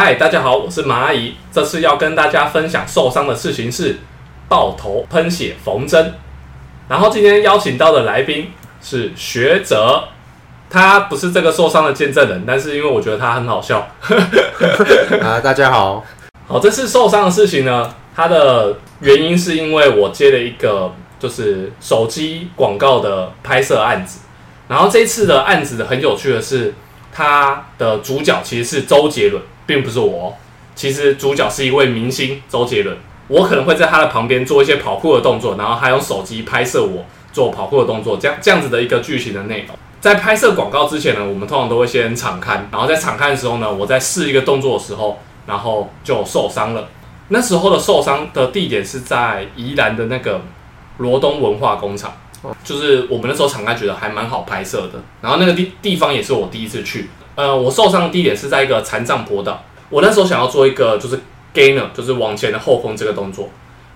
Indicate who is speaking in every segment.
Speaker 1: 嗨，大家好，我是马阿姨。这次要跟大家分享受伤的事情是爆头喷血缝针。然后今天邀请到的来宾是学者，他不是这个受伤的见证人，但是因为我觉得他很好笑。
Speaker 2: 啊，大家好。
Speaker 1: 好，这次受伤的事情呢，它的原因是因为我接了一个就是手机广告的拍摄案子。然后这次的案子很有趣的是，它的主角其实是周杰伦。并不是我，其实主角是一位明星周杰伦。我可能会在他的旁边做一些跑酷的动作，然后还用手机拍摄我做跑酷的动作，这样这样子的一个剧情的内容。在拍摄广告之前呢，我们通常都会先场看，然后在场看的时候呢，我在试一个动作的时候，然后就受伤了。那时候的受伤的地点是在宜兰的那个罗东文化工厂，就是我们那时候场看觉得还蛮好拍摄的，然后那个地地方也是我第一次去。呃，我受伤的地点是在一个残障坡道。我那时候想要做一个就是 gainer，就是往前的后空这个动作，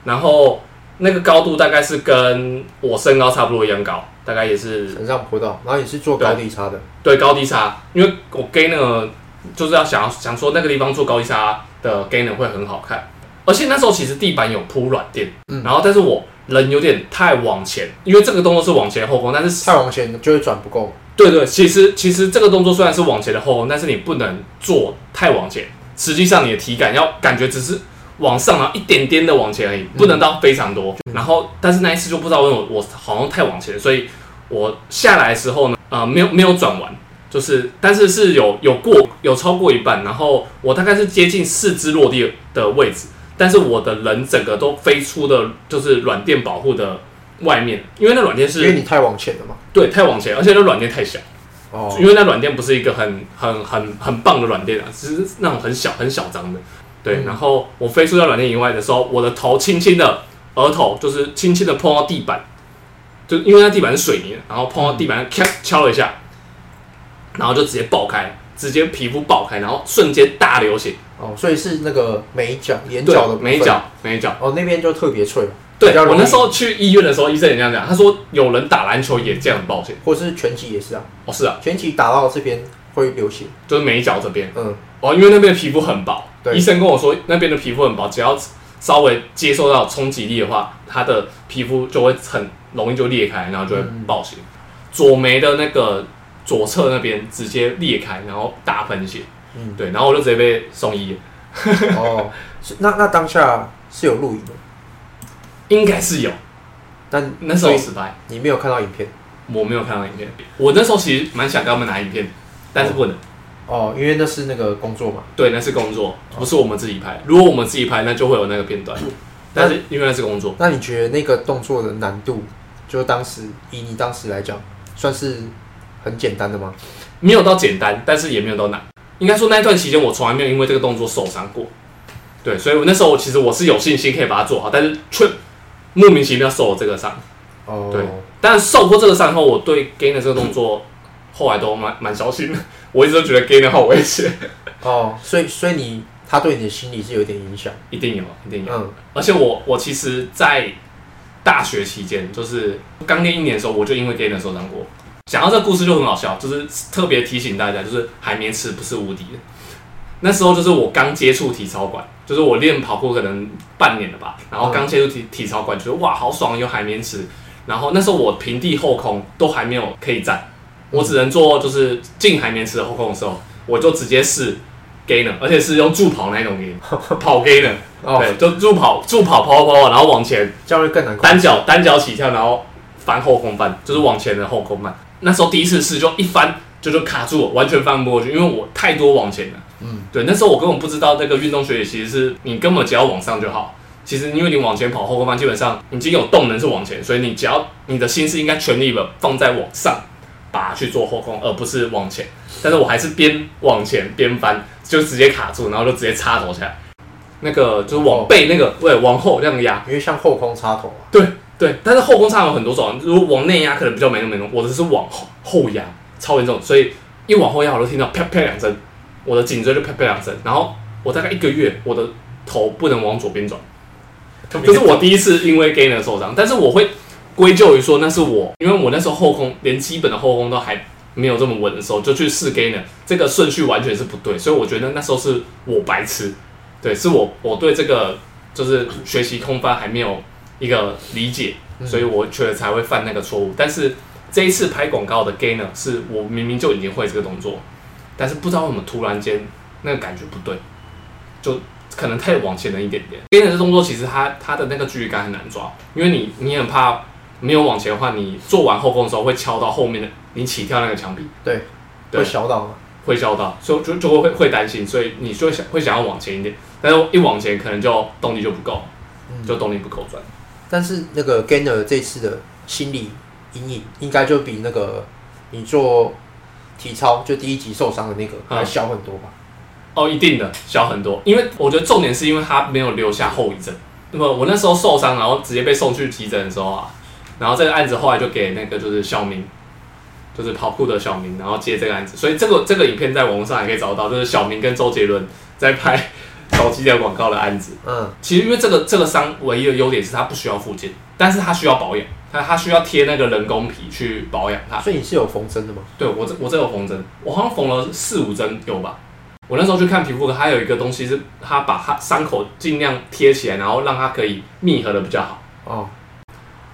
Speaker 1: 然后那个高度大概是跟我身高差不多一样高，大概也是
Speaker 2: 残障坡道。然后也是做高低差的。
Speaker 1: 对，高低差，因为我 gainer 就是要想要想说那个地方做高低差的 gainer 会很好看。而且那时候其实地板有铺软垫，然后但是我人有点太往前，因为这个动作是往前后空，但是
Speaker 2: 太往前就会转不够。
Speaker 1: 对对，其实其实这个动作虽然是往前的后空，但是你不能做太往前。实际上你的体感要感觉只是往上，然后一点点的往前而已，不能到非常多。然后，但是那一次就不知道为什么我好像太往前，所以我下来的时候呢，呃，没有没有转完，就是但是是有有过有超过一半，然后我大概是接近四肢落地的位置，但是我的人整个都飞出的，就是软垫保护的。外面，因为那软垫是，
Speaker 2: 因为你太往前了嘛。
Speaker 1: 对，太往前，而且那软垫太小。哦。因为那软垫不是一个很很很很棒的软垫啊，只是那种很小很小张的。对。然后我飞出在软垫以外的时候，我的头轻轻的额头就是轻轻的碰到地板，就因为那地板是水泥，然后碰到地板敲敲了一下，然后就直接爆开，直接皮肤爆开，然后瞬间大流血。
Speaker 2: 哦，所以是那个眉角、眼角的
Speaker 1: 眉角、眉角。
Speaker 2: 哦，那边就特别脆。
Speaker 1: 对，我那时候去医院的时候，医生也这样讲。他说有人打篮球也这样抱歉，
Speaker 2: 或是拳击也是啊。
Speaker 1: 哦，是啊，
Speaker 2: 拳击打到这边会流血，
Speaker 1: 就是眉角这边。嗯，哦，因为那边的皮肤很薄。对，医生跟我说那边的皮肤很薄，只要稍微接受到冲击力的话，他的皮肤就会很容易就裂开，然后就会爆血。左眉的那个左侧那边直接裂开，然后大喷血。嗯，对，然后我就直接被送医。
Speaker 2: 哦，那那当下是有录影的。
Speaker 1: 应该是有，
Speaker 2: 但
Speaker 1: 那时候失败。
Speaker 2: 你没有看到影片，
Speaker 1: 我没有看到影片。我那时候其实蛮想跟他们拿影片，但是不能。
Speaker 2: 哦，因为那是那个工作嘛。
Speaker 1: 对，那是工作，不是我们自己拍。如果我们自己拍，那就会有那个片段。但是因为那是工作，
Speaker 2: 那你觉得那个动作的难度，就当时以你当时来讲，算是很简单的吗？
Speaker 1: 没有到简单，但是也没有到难。应该说那一段期间，我从来没有因为这个动作受伤过。对，所以我那时候我其实我是有信心可以把它做好，但是却莫名其妙受了这个伤。哦。对，但受过这个伤后，我对 gain 的这个动作后来都蛮蛮小心的。我一直都觉得 gain 好危险。
Speaker 2: 哦，所以所以你他对你的心理是有点影响。
Speaker 1: 一定有，一定有。嗯。而且我我其实，在大学期间，就是刚练一年的时候，我就因为 gain 受伤过。讲到这个故事就很好笑，就是特别提醒大家，就是海绵池不是无敌的。那时候就是我刚接触体操馆，就是我练跑步可能半年了吧，然后刚接触体体操馆，觉得哇好爽，有海绵池。然后那时候我平地后空都还没有可以站，我只能做就是进海绵池的后空的时候，我就直接试 gainer，而且是用助跑那种 gainer，跑 gainer，对，就助跑助跑跑跑跑，然后往前，
Speaker 2: 这样会更难。
Speaker 1: 单脚单脚起跳，然后翻后空翻，就是往前的后空翻。那时候第一次试就一翻就就卡住，完全翻不过去，因为我太多往前了。嗯，对，那时候我根本不知道那个运动学其实是你根本只要往上就好。其实因为你往前跑后空翻，基本上已经有动能是往前，所以你只要你的心思应该全力的放在往上，把去做后空，而不是往前。但是我还是边往前边翻，就直接卡住，然后就直接插头下来。那个就是往背那个，对，往后这样压，
Speaker 2: 因为像后空插头啊。
Speaker 1: 对对，但是后空插头有很多种，如果往内压可能比较没那么严重，我的是往后后压，超严重，所以一往后压我都听到啪啪两声。我的颈椎就啪啪两声，然后我大概一个月，我的头不能往左边转，这是我第一次因为 gainer 受伤，但是我会归咎于说那是我，因为我那时候后空连基本的后空都还没有这么稳的时候，就去试 gainer，这个顺序完全是不对，所以我觉得那时候是我白痴，对，是我我对这个就是学习空翻还没有一个理解，所以我觉得才会犯那个错误。但是这一次拍广告的 gainer 是我明明就已经会这个动作，但是不知道为什么突然间那个感觉不对，就可能太往前了一点点。gainer 这动作其实它它的那个距离感很难抓，因为你你很怕没有往前的话，你做完后空的时候会敲到后面的你起跳那个墙壁，
Speaker 2: 对，
Speaker 1: 对。
Speaker 2: 会小到。吗，
Speaker 1: 会敲到，所以就就会会担心，所以你就会想会想要往前一点，但是一往前可能就动力就不够，
Speaker 2: 嗯。
Speaker 1: 就动力不够转。
Speaker 2: 但是那个 Gainer 这次的心理阴影，应该就比那个你做体操就第一集受伤的那个
Speaker 1: 嗯
Speaker 2: 还小很多吧？
Speaker 1: 哦，一定的小很多，因为我觉得重点是因为他没有留下后遗症。那么我那时候受伤，然后直接被送去急诊的时候啊，然后这个案子后来就给那个就是小明，就是跑酷的小明，然后接这个案子，所以这个这个影片在网络上也可以找到，就是小明跟周杰伦在拍 手机的广告的案子。
Speaker 2: 嗯，
Speaker 1: 其实因为这个这个伤唯一的优点是它不需要复健，但是它需要保养，它它需要贴那个人工皮去保养它。
Speaker 2: 所以你是有缝针的吗？
Speaker 1: 对我这我这有缝针，我好像缝了四五针有吧。我那时候去看皮肤科，还有一个东西是它把它伤口尽量贴起来，然后让它可以密合的比较好。
Speaker 2: 哦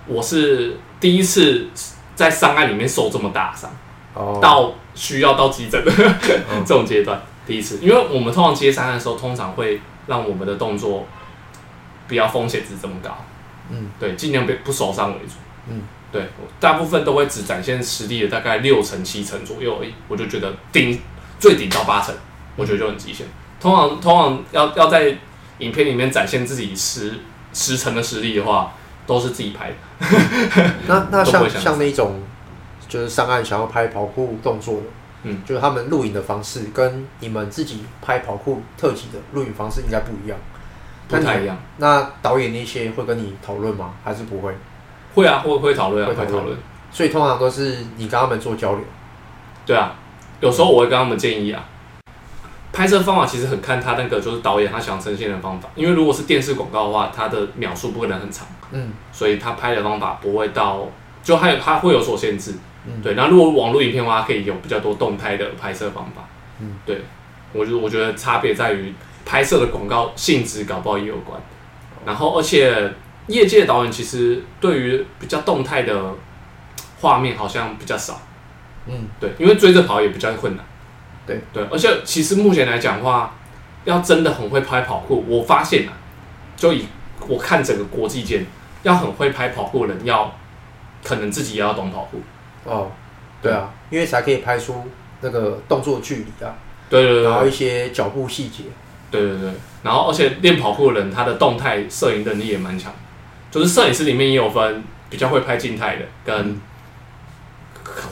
Speaker 1: 我是第一次在伤害里面受这么大伤，
Speaker 2: 哦，
Speaker 1: 到需要到急诊 这种阶段，第一次，因为我们通常接伤案的时候，通常会让我们的动作比较风险值这么高，
Speaker 2: 嗯
Speaker 1: 对，尽量不不受伤为主。
Speaker 2: 嗯，
Speaker 1: 对，大部分都会只展现实力的大概六成七成左右而已，我就觉得顶最顶到八成，我觉得就很极限。通常通常要要在影片里面展现自己十十成的实力的话，都是自己拍的。
Speaker 2: 那那 像像那种就是上岸想要拍跑酷动作的，
Speaker 1: 嗯，
Speaker 2: 就是他们录影的方式跟你们自己拍跑酷特辑的录影方式应该不一样。
Speaker 1: 不太一样，
Speaker 2: 那导演那些会跟你讨论吗？还是不会？
Speaker 1: 会啊，会会讨论啊，
Speaker 2: 会讨论
Speaker 1: 会讨论。
Speaker 2: 所以通常都是你跟他们做交流。
Speaker 1: 对啊，有时候我会跟他们建议啊，拍摄方法其实很看他那个就是导演他想呈现的方法，因为如果是电视广告的话，它的秒数不可能很长，
Speaker 2: 嗯
Speaker 1: 所以他拍的方法不会到，就还有他会有所限制。
Speaker 2: 嗯，
Speaker 1: 对，那如果网络影片的话，它可以有比较多动态的拍摄方法。
Speaker 2: 嗯，
Speaker 1: 对，我觉得我觉得差别在于拍摄的广告性质搞不好也有关，然后而且业界导演其实对于比较动态的画面好像比较少。
Speaker 2: 嗯
Speaker 1: 对，因为追着跑也比较困难。
Speaker 2: 对
Speaker 1: 对，而且其实目前来讲的话，要真的很会拍跑酷，我发现啊，就以我看整个国际间，要很会拍跑酷的人，要可能自己也要懂跑酷。
Speaker 2: 哦，对啊，因为才可以拍出那个动作距离啊，
Speaker 1: 对对对对
Speaker 2: 然后一些脚步细节。
Speaker 1: 对对对，然后而且练跑酷的人，他的动态摄影能力也蛮强，就是摄影师里面也有分比较会拍静态的，跟
Speaker 2: 嗯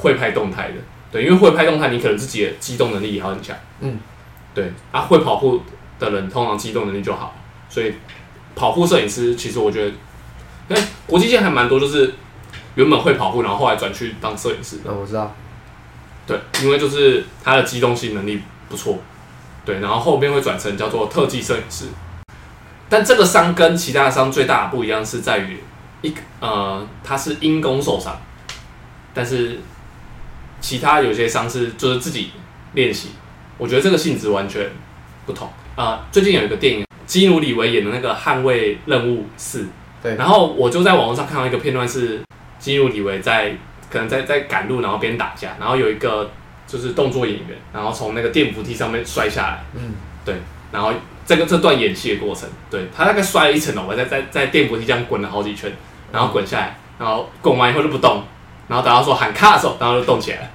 Speaker 1: 会拍动态的。对，因为会拍动态，你可能自己的机动能力也要很强。
Speaker 2: 嗯，
Speaker 1: 对啊，会跑步的人通常机动能力就好，所以跑步摄影师其实我觉得，因为国际间还蛮多，就是原本会跑步，然后后来转去当摄影师的。
Speaker 2: 嗯，我知道。
Speaker 1: 对，因为就是他的机动性能力不错，对，然后后面会转成叫做特技摄影师。但这个伤跟其他的伤最大的不一样是在于一个呃，他是因公受伤，但是其他有些伤是就是自己练习，我觉得这个性质完全不同。啊、最近有一个电影，基努里维演的那个《捍卫任务四》，
Speaker 2: 对。
Speaker 1: 然后我就在网络上看到一个片段是基努里维在可能在在赶路，然后边打架，然后有一个就是动作演员，然后从那个电扶梯上面摔下来，
Speaker 2: 嗯，
Speaker 1: 然后这个这段演戏的过程，对他大概摔了一层楼我，在在在电扶梯这样滚了好几圈，然后滚下来，然后滚完以后就不动，然后等到说喊卡的时候，然后就动起来了，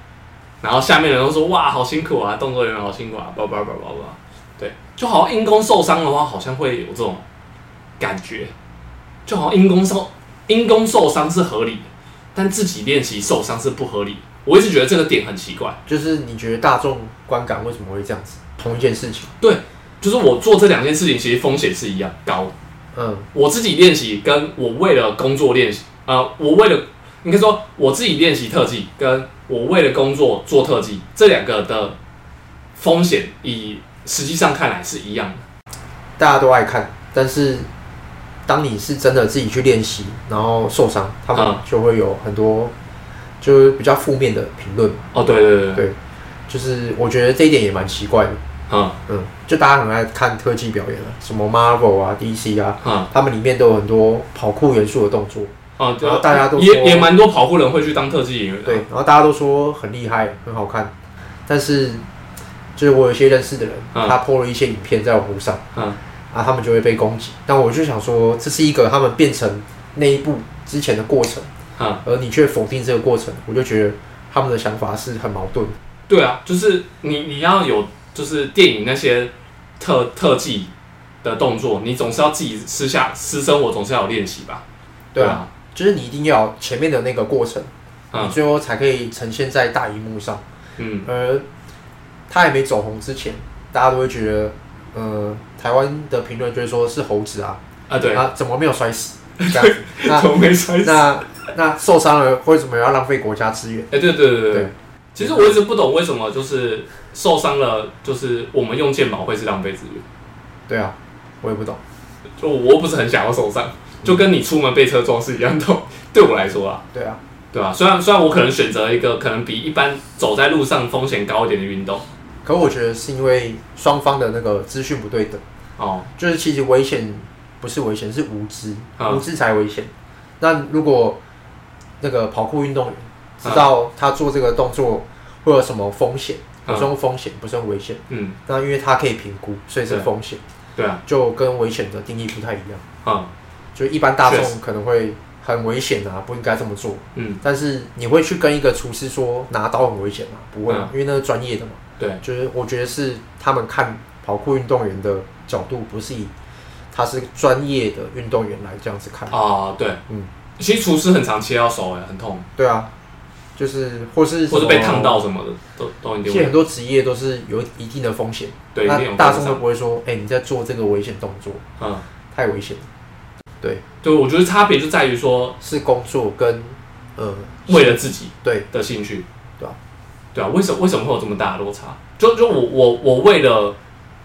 Speaker 1: 然后下面的人都说哇好辛苦啊，动作人员好辛苦啊，叭叭叭叭叭，对，就好像因公受伤的话，好像会有这种感觉，就好像因公受因公受伤是合理的，但自己练习受伤是不合理的。我一直觉得这个点很奇怪，
Speaker 2: 就是你觉得大众观感为什么会这样子？同一件事情。
Speaker 1: 就是我做这两件事情其实风险是一样高。
Speaker 2: 嗯
Speaker 1: 我自己练习，跟我为了工作练习，呃，我为了应该说我自己练习特技，跟我为了工作做特技，这两个的风险，以实际上看来是一样的。
Speaker 2: 大家都爱看，但是当你是真的自己去练习，然后受伤，他们
Speaker 1: 嗯
Speaker 2: 就会有很多就是比较负面的评论，
Speaker 1: 哦，对对对，
Speaker 2: 对，就是我觉得这一点也蛮奇怪的。
Speaker 1: 嗯。
Speaker 2: 嗯，就大家很爱看特技表演了，什么 Marvel 啊、DC 啊，
Speaker 1: 嗯。
Speaker 2: 他们里面都有很多跑酷元素的动作，
Speaker 1: 啊，
Speaker 2: 然后大家都
Speaker 1: 也也蛮多跑酷人会去当特技演员的，
Speaker 2: 对，然后大家都说很厉害、很好看，但是就是我有一些认识的人，
Speaker 1: 嗯。
Speaker 2: 他 PO 了一些影片在网络上，
Speaker 1: 嗯。
Speaker 2: 啊，他们就会被攻击。但我就想说，这是一个他们变成那一步之前的过程，
Speaker 1: 嗯，
Speaker 2: 而你却否定这个过程，我就觉得他们的想法是很矛盾的。
Speaker 1: 对啊，就是你你要有就是电影那些特特技的动作，你总是要自己私下私生活总是要有练习吧？
Speaker 2: 对啊，就是你一定要有前面的那个过程，你
Speaker 1: 嗯
Speaker 2: 最后才可以呈现在大荧幕上。
Speaker 1: 嗯
Speaker 2: 而他还没走红之前，大家都会觉得，呃，台湾的评论就是说是猴子啊，
Speaker 1: 啊对，
Speaker 2: 啊，怎么没有摔死？这样子，那
Speaker 1: 怎么没摔死？
Speaker 2: 那那受伤了，为什么要浪费国家资源？
Speaker 1: 哎、对对对对，其实我一直不懂为什么就是受伤了，就是我们用健保会是浪费资源。
Speaker 2: 对啊，我也不懂。
Speaker 1: 就我不是很想要受伤，就跟你出门被车撞是一样的。对我来说啊，
Speaker 2: 对啊，
Speaker 1: 对啊、虽然虽然我可能选择一个可能比一般走在路上风险高一点的运动，
Speaker 2: 可我觉得是因为双方的那个资讯不对等，
Speaker 1: 哦，
Speaker 2: 就是其实危险不是危险，是无知，
Speaker 1: 嗯
Speaker 2: 无知才危险。那如果那个跑酷运动员知道他做这个动作会有什么风险，
Speaker 1: 嗯
Speaker 2: 我是用风险，不是用危险。
Speaker 1: 嗯，
Speaker 2: 那因为它可以评估，所以是
Speaker 1: 对
Speaker 2: 风险，
Speaker 1: 对啊，
Speaker 2: 就跟危险的定义不太一样。
Speaker 1: 嗯
Speaker 2: 就一般大
Speaker 1: 确
Speaker 2: 众可能会很危险啊，不应该这么做。
Speaker 1: 嗯，
Speaker 2: 但是你会去跟一个厨师说拿刀很危险吗？不会啊，
Speaker 1: 嗯
Speaker 2: 因为那是专业的嘛。
Speaker 1: 对，
Speaker 2: 就是我觉得是他们看跑酷运动员的角度，不是以他是专业的运动员来这样子看。
Speaker 1: 啊，对，
Speaker 2: 嗯，
Speaker 1: 其实厨师很常切到手，哎，很痛，
Speaker 2: 对啊，就是或是
Speaker 1: 或者被烫
Speaker 2: 到。
Speaker 1: 什么的，都都
Speaker 2: 很多职业都是有一定的风险，
Speaker 1: 对，一定有
Speaker 2: 那大众都不会说，哎、你在做这个危险动作，
Speaker 1: 嗯，
Speaker 2: 太危险了，
Speaker 1: 对，我觉得差别就在于说，
Speaker 2: 是工作跟呃，
Speaker 1: 为了自己
Speaker 2: 对。
Speaker 1: 的兴趣，
Speaker 2: 对啊，
Speaker 1: 对啊，为什么为什么会有这么大的落差？就就我我我为了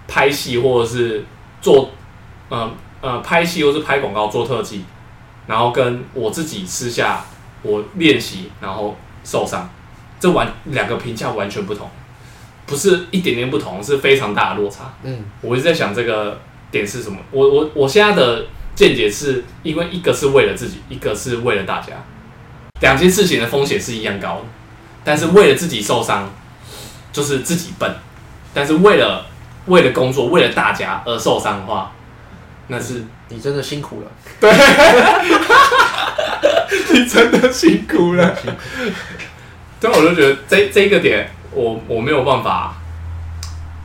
Speaker 1: 拍戏或者是做呃呃拍戏或是拍广告做特技，然后跟我自己私下我练习然后受伤，这完两个评价完全不同，不是一点点不同，是非常大的落差。
Speaker 2: 嗯，
Speaker 1: 我一直在想这个点是什么。我我我现在的见解是因为一个是为了自己，一个是为了大家，两件事情的风险是一样高的，但是为了自己受伤，就是自己笨；但是为了为了工作，为了大家而受伤的话，那是
Speaker 2: 你真的辛苦了，对。
Speaker 1: 你真的辛苦了。对，我就觉得这这个点，我我没有办法，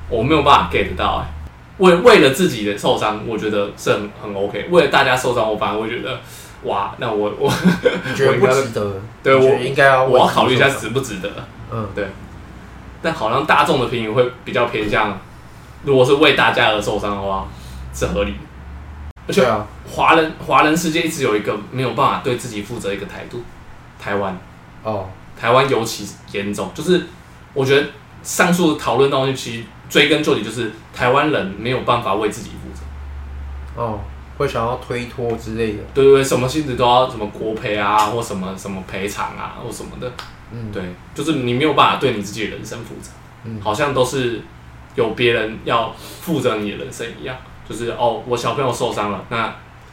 Speaker 1: 我没有办法 get 到、欸。为为了自己的受伤，我觉得是很很 OK。为了大家受伤，我反而会觉得，哇，那我我
Speaker 2: 你觉得不值得？
Speaker 1: 对我
Speaker 2: 应该要
Speaker 1: 我要考虑一下值不值得。
Speaker 2: 嗯，对
Speaker 1: 但好像大众的评语会比较偏向，如果是为大家而受伤的话，是合理的。而且
Speaker 2: 对啊，
Speaker 1: 华人华人世界一直有一个没有办法对自己负责一个态度，台湾。
Speaker 2: 哦，
Speaker 1: 台湾尤其严重，就是我觉得上述讨论东西，其实追根究底就是台湾人没有办法为自己负责。
Speaker 2: 哦，会想要推脱之类的，
Speaker 1: 对对对，什么性质都要什么国赔啊，或什么什么赔偿啊，或什么的。
Speaker 2: 嗯，
Speaker 1: 对，就是你没有办法对你自己的人生负责，
Speaker 2: 嗯
Speaker 1: 好像都是有别人要负责你的人生一样。就是哦，我小朋友受伤了，那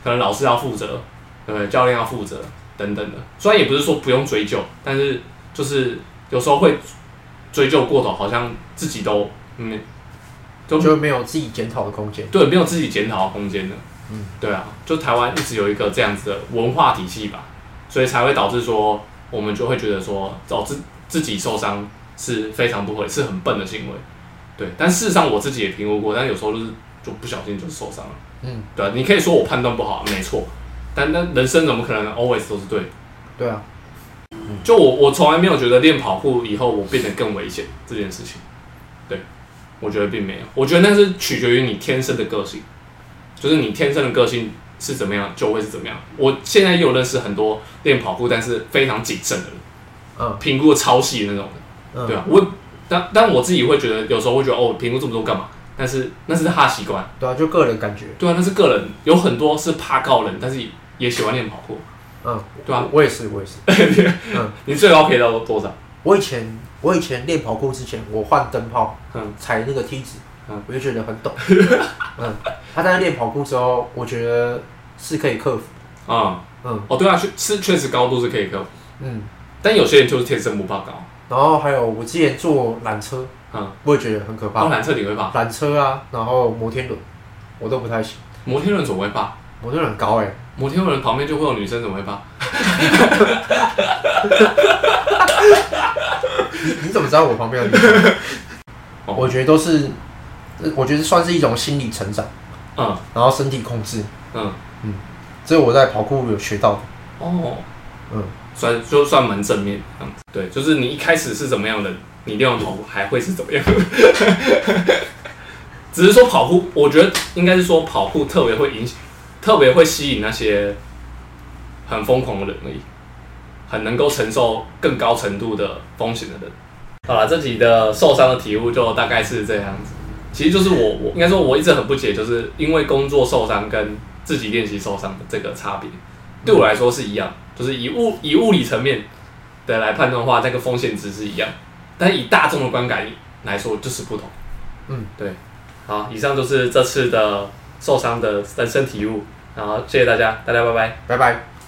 Speaker 1: 可能老师要负责，对不对？教练要负责等等的。虽然也不是说不用追究，但是就是有时候会追究过头，好像自己都嗯，都
Speaker 2: 就没有自己检讨的空间。
Speaker 1: 对，没有自己检讨的空间的。
Speaker 2: 嗯，
Speaker 1: 对啊，就台湾一直有一个这样子的文化体系吧，所以才会导致说，我们就会觉得说，找自自己受伤是非常不会，是很笨的行为。对，但事实上我自己也评估过，但有时候就是就不小心就受伤了。
Speaker 2: 嗯，
Speaker 1: 对啊，你可以说我判断不好，没错，但那人生怎么可能 always 都是对的？
Speaker 2: 对啊，
Speaker 1: 就我我从来没有觉得练跑步以后我变得更危险这件事情，对。我觉得并没有，我觉得那是取决于你天生的个性，就是你天生的个性是怎么样就会是怎么样。我现在也有认识很多练跑步但是非常谨慎的人，
Speaker 2: 嗯。
Speaker 1: 评估超细的那种人，
Speaker 2: 嗯，
Speaker 1: 对啊，我但但我自己会觉得有时候会觉得哦，评估这么多干嘛？但是那是他习惯，
Speaker 2: 对啊，就个人感觉。
Speaker 1: 对啊，那是个人，有很多是怕高人，但是也喜欢练跑步，
Speaker 2: 嗯，
Speaker 1: 对啊，
Speaker 2: 我也是，我也是。嗯，
Speaker 1: 你最高可以到多少？
Speaker 2: 我以前我以前练跑酷之前，我换灯泡，
Speaker 1: 嗯
Speaker 2: 踩那个梯子，
Speaker 1: 嗯
Speaker 2: 我就觉得很陡。嗯，他在练跑酷之后，我觉得是可以克服。
Speaker 1: 啊、
Speaker 2: 嗯
Speaker 1: 哦，对啊，确是确实高度是可以克服，
Speaker 2: 嗯，
Speaker 1: 但有些人就是天生不怕高。
Speaker 2: 然后还有我之前坐缆车，
Speaker 1: 嗯，
Speaker 2: 我也觉得很可怕。
Speaker 1: 坐缆车你会怕？
Speaker 2: 缆车啊，然后摩天轮，我都不太行。
Speaker 1: 摩天轮怎么会怕？
Speaker 2: 摩天轮很高哎、
Speaker 1: 摩天轮旁边就会有女生，怎么会怕？
Speaker 2: 你 你怎么知道我旁边有女生？
Speaker 1: 哦
Speaker 2: 我觉得都是，呃我觉得算是一种心理成长，
Speaker 1: 嗯
Speaker 2: 然后身体控制，
Speaker 1: 嗯，
Speaker 2: 这是我在跑酷有学到的。
Speaker 1: 哦，
Speaker 2: 嗯，
Speaker 1: 算就算蛮正面这样子。对，就是你一开始是怎么样的，你练完跑步还会是怎么样。只是说跑步，我觉得应该是说跑步特别会影响，特别会吸引那些很疯狂的人而已，很能够承受更高程度的风险的人。好了，这集的受伤的体悟就大概是这样子。其实就是我我应该说我一直很不解，就是因为工作受伤跟自己练习受伤的这个差别，对我来说是一样，就是以物以物理层面的来判断的话，那个风险值是一样，但以大众的观感来说就是不同。
Speaker 2: 嗯，
Speaker 1: 对。好，以上就是这次的受伤的人生体悟，然后谢谢大家，大家拜拜。
Speaker 2: 拜拜。